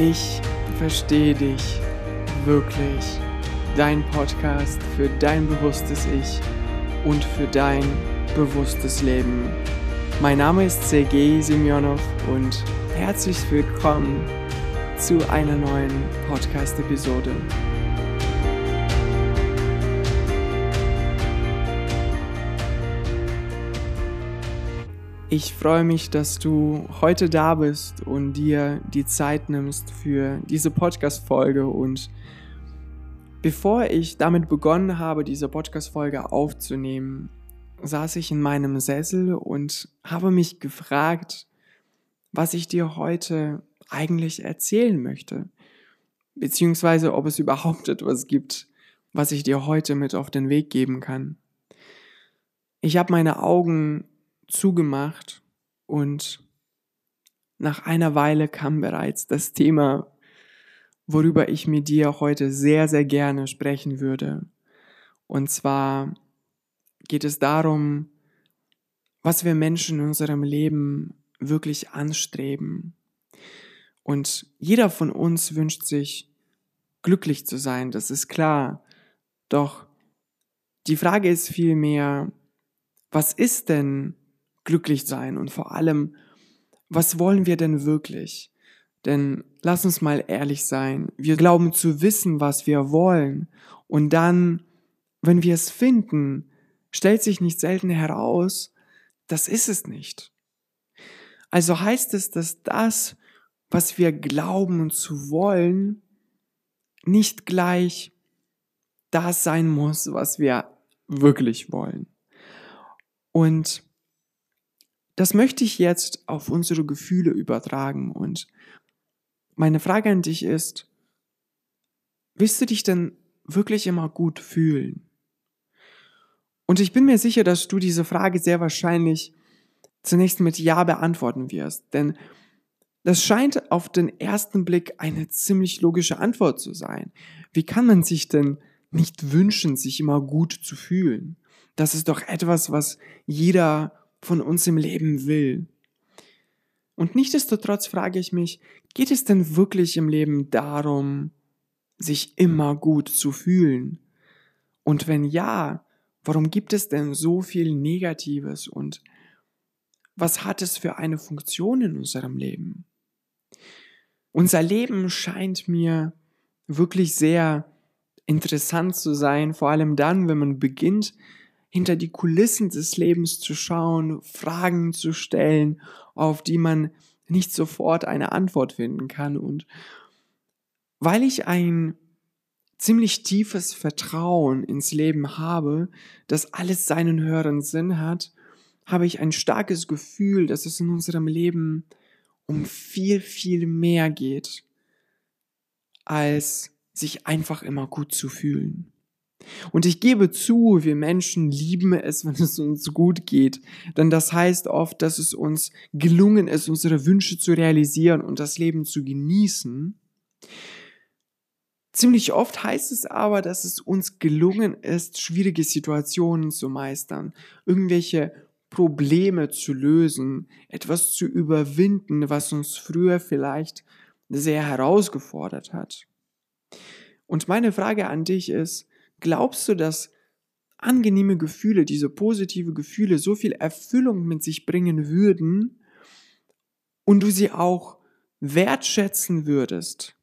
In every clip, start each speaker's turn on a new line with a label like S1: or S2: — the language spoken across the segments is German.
S1: Ich verstehe dich wirklich. Dein Podcast für dein bewusstes Ich und für dein bewusstes Leben. Mein Name ist Sergei Semyonov und herzlich willkommen zu einer neuen Podcast-Episode. Ich freue mich, dass du heute da bist und dir die Zeit nimmst für diese Podcast-Folge. Und bevor ich damit begonnen habe, diese Podcast-Folge aufzunehmen, saß ich in meinem Sessel und habe mich gefragt, was ich dir heute eigentlich erzählen möchte. Beziehungsweise ob es überhaupt etwas gibt, was ich dir heute mit auf den Weg geben kann. Ich habe meine Augen zugemacht und nach einer Weile kam bereits das Thema, worüber ich mit dir heute sehr, sehr gerne sprechen würde. Und zwar geht es darum, was wir Menschen in unserem Leben wirklich anstreben. Und jeder von uns wünscht sich, glücklich zu sein, das ist klar. Doch die Frage ist vielmehr, was ist denn glücklich sein und vor allem, was wollen wir denn wirklich? Denn lass uns mal ehrlich sein, wir glauben zu wissen, was wir wollen und dann, wenn wir es finden, stellt sich nicht selten heraus, das ist es nicht. Also heißt es, dass das, was wir glauben zu wollen, nicht gleich das sein muss, was wir wirklich wollen. Und das möchte ich jetzt auf unsere Gefühle übertragen und meine Frage an dich ist, willst du dich denn wirklich immer gut fühlen? Und ich bin mir sicher, dass du diese Frage sehr wahrscheinlich zunächst mit Ja beantworten wirst, denn das scheint auf den ersten Blick eine ziemlich logische Antwort zu sein. Wie kann man sich denn nicht wünschen, sich immer gut zu fühlen? Das ist doch etwas, was jeder von uns im Leben will. Und nichtsdestotrotz frage ich mich, geht es denn wirklich im Leben darum, sich immer gut zu fühlen? Und wenn ja, warum gibt es denn so viel Negatives und was hat es für eine Funktion in unserem Leben? Unser Leben scheint mir wirklich sehr interessant zu sein, vor allem dann, wenn man beginnt, hinter die Kulissen des Lebens zu schauen, Fragen zu stellen, auf die man nicht sofort eine Antwort finden kann. Und weil ich ein ziemlich tiefes Vertrauen ins Leben habe, dass alles seinen höheren Sinn hat, habe ich ein starkes Gefühl, dass es in unserem Leben um viel, viel mehr geht, als sich einfach immer gut zu fühlen. Und ich gebe zu, wir Menschen lieben es, wenn es uns gut geht. Denn das heißt oft, dass es uns gelungen ist, unsere Wünsche zu realisieren und das Leben zu genießen. Ziemlich oft heißt es aber, dass es uns gelungen ist, schwierige Situationen zu meistern, irgendwelche Probleme zu lösen, etwas zu überwinden, was uns früher vielleicht sehr herausgefordert hat. Und meine Frage an dich ist, Glaubst du, dass angenehme Gefühle, diese positive Gefühle so viel Erfüllung mit sich bringen würden und du sie auch wertschätzen würdest,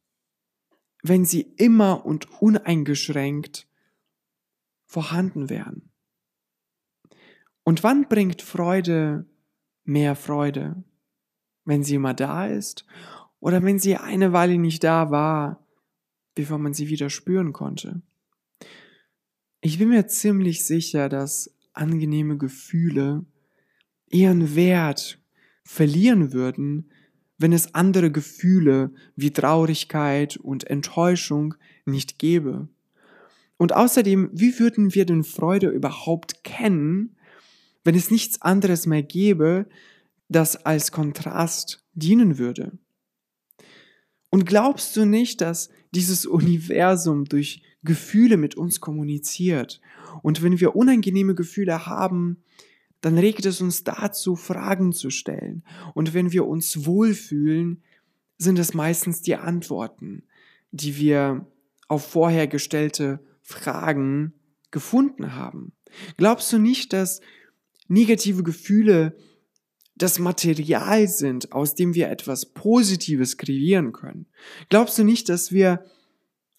S1: wenn sie immer und uneingeschränkt vorhanden wären? Und wann bringt Freude mehr Freude? Wenn sie immer da ist oder wenn sie eine Weile nicht da war, bevor man sie wieder spüren konnte? Ich bin mir ziemlich sicher, dass angenehme Gefühle ihren Wert verlieren würden, wenn es andere Gefühle wie Traurigkeit und Enttäuschung nicht gäbe. Und außerdem, wie würden wir denn Freude überhaupt kennen, wenn es nichts anderes mehr gäbe, das als Kontrast dienen würde? Und glaubst du nicht, dass dieses Universum durch Gefühle mit uns kommuniziert? Und wenn wir unangenehme Gefühle haben, dann regt es uns dazu, Fragen zu stellen. Und wenn wir uns wohlfühlen, sind es meistens die Antworten, die wir auf vorher gestellte Fragen gefunden haben. Glaubst du nicht, dass negative Gefühle das Material sind, aus dem wir etwas Positives kreieren können? Glaubst du nicht, dass wir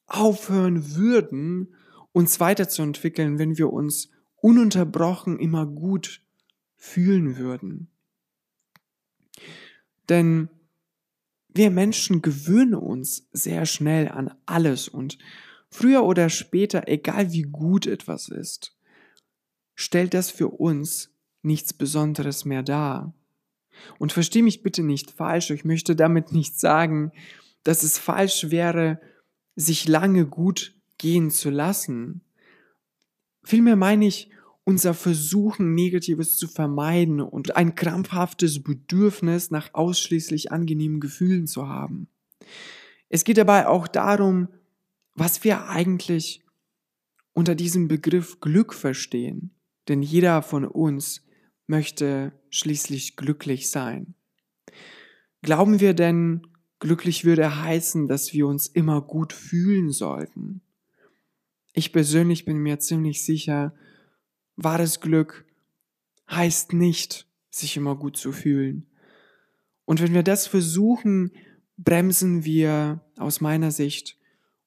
S1: aufhören würden, uns weiterzuentwickeln, wenn wir uns ununterbrochen immer gut fühlen würden? Denn wir Menschen gewöhnen uns sehr schnell an alles und früher oder später, egal wie gut etwas ist, stellt das für uns nichts Besonderes mehr dar. Und versteh mich bitte nicht falsch, ich möchte damit nicht sagen, dass es falsch wäre, sich lange gut gehen zu lassen. Vielmehr meine ich, unser Versuchen, Negatives zu vermeiden und ein krampfhaftes Bedürfnis nach ausschließlich angenehmen Gefühlen zu haben. Es geht dabei auch darum, was wir eigentlich unter diesem Begriff Glück verstehen. Denn jeder von uns möchte schließlich glücklich sein. Glauben wir denn, glücklich würde heißen, dass wir uns immer gut fühlen sollten? Ich persönlich bin mir ziemlich sicher, wahres Glück heißt nicht, sich immer gut zu fühlen. Und wenn wir das versuchen, bremsen wir aus meiner Sicht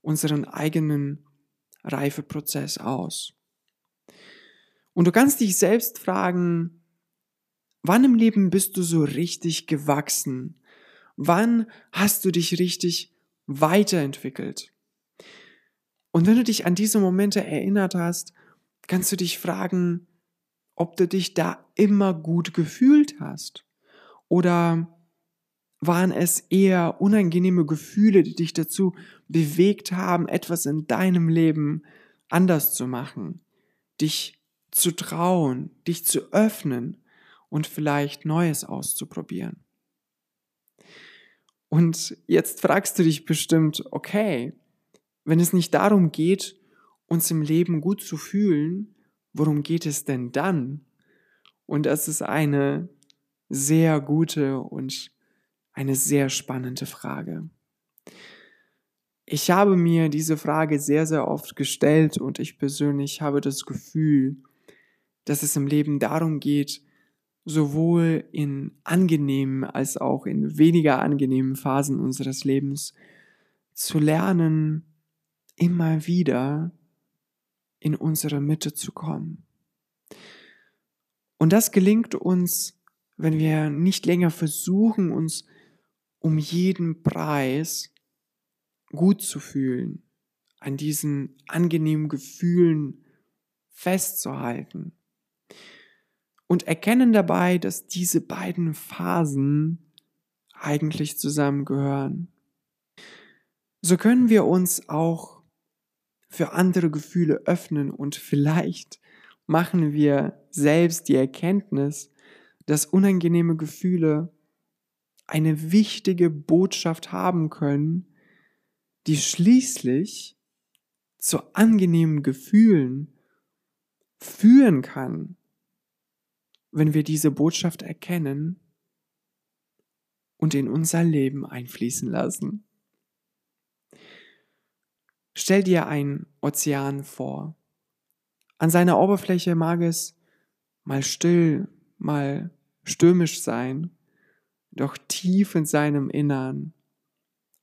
S1: unseren eigenen Reifeprozess aus. Und du kannst dich selbst fragen, wann im Leben bist du so richtig gewachsen? Wann hast du dich richtig weiterentwickelt? Und wenn du dich an diese Momente erinnert hast, kannst du dich fragen, ob du dich da immer gut gefühlt hast oder waren es eher unangenehme Gefühle, die dich dazu bewegt haben, etwas in deinem Leben anders zu machen, dich zu trauen, dich zu öffnen und vielleicht Neues auszuprobieren. Und jetzt fragst du dich bestimmt, okay, wenn es nicht darum geht, uns im Leben gut zu fühlen, worum geht es denn dann? Und das ist eine sehr gute und eine sehr spannende Frage. Ich habe mir diese Frage sehr, sehr oft gestellt und ich persönlich habe das Gefühl, dass es im Leben darum geht, sowohl in angenehmen als auch in weniger angenehmen Phasen unseres Lebens zu lernen, immer wieder in unsere Mitte zu kommen. Und das gelingt uns, wenn wir nicht länger versuchen, uns um jeden Preis gut zu fühlen, an diesen angenehmen Gefühlen festzuhalten und erkennen dabei, dass diese beiden Phasen eigentlich zusammengehören. So können wir uns auch für andere Gefühle öffnen und vielleicht machen wir selbst die Erkenntnis, dass unangenehme Gefühle eine wichtige Botschaft haben können, die schließlich zu angenehmen Gefühlen führen kann, wenn wir diese Botschaft erkennen und in unser Leben einfließen lassen. Stell dir einen Ozean vor. An seiner Oberfläche mag es mal still, mal stürmisch sein doch tief in seinem Innern,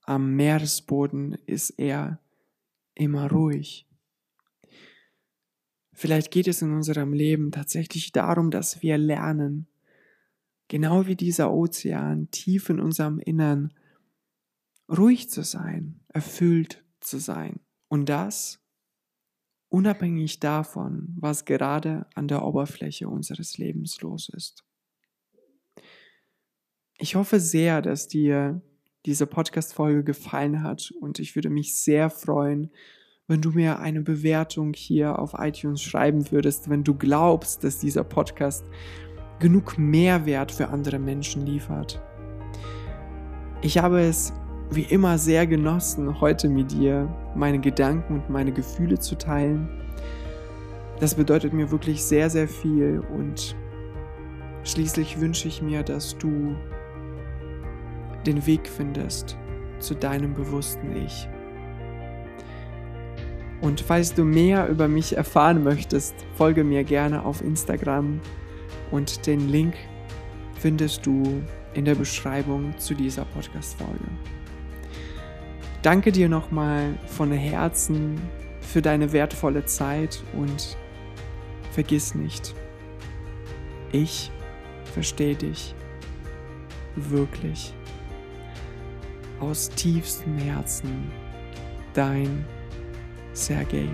S1: am Meeresboden, ist er immer ruhig. Vielleicht geht es in unserem Leben tatsächlich darum, dass wir lernen, genau wie dieser Ozean, tief in unserem Innern, ruhig zu sein, erfüllt zu sein. Und das unabhängig davon, was gerade an der Oberfläche unseres Lebens los ist. Ich hoffe sehr, dass dir diese Podcast-Folge gefallen hat und ich würde mich sehr freuen, wenn du mir eine Bewertung hier auf iTunes schreiben würdest, wenn du glaubst, dass dieser Podcast genug Mehrwert für andere Menschen liefert. Ich habe es wie immer sehr genossen, heute mit dir meine Gedanken und meine Gefühle zu teilen. Das bedeutet mir wirklich sehr, sehr viel und schließlich wünsche ich mir, dass du den Weg findest zu deinem bewussten Ich. Und falls du mehr über mich erfahren möchtest, folge mir gerne auf Instagram und den Link findest du in der Beschreibung zu dieser Podcast-Folge. Danke dir nochmal von Herzen für deine wertvolle Zeit und vergiss nicht, ich verstehe dich wirklich aus tiefstem Herzen. Dein Sergei.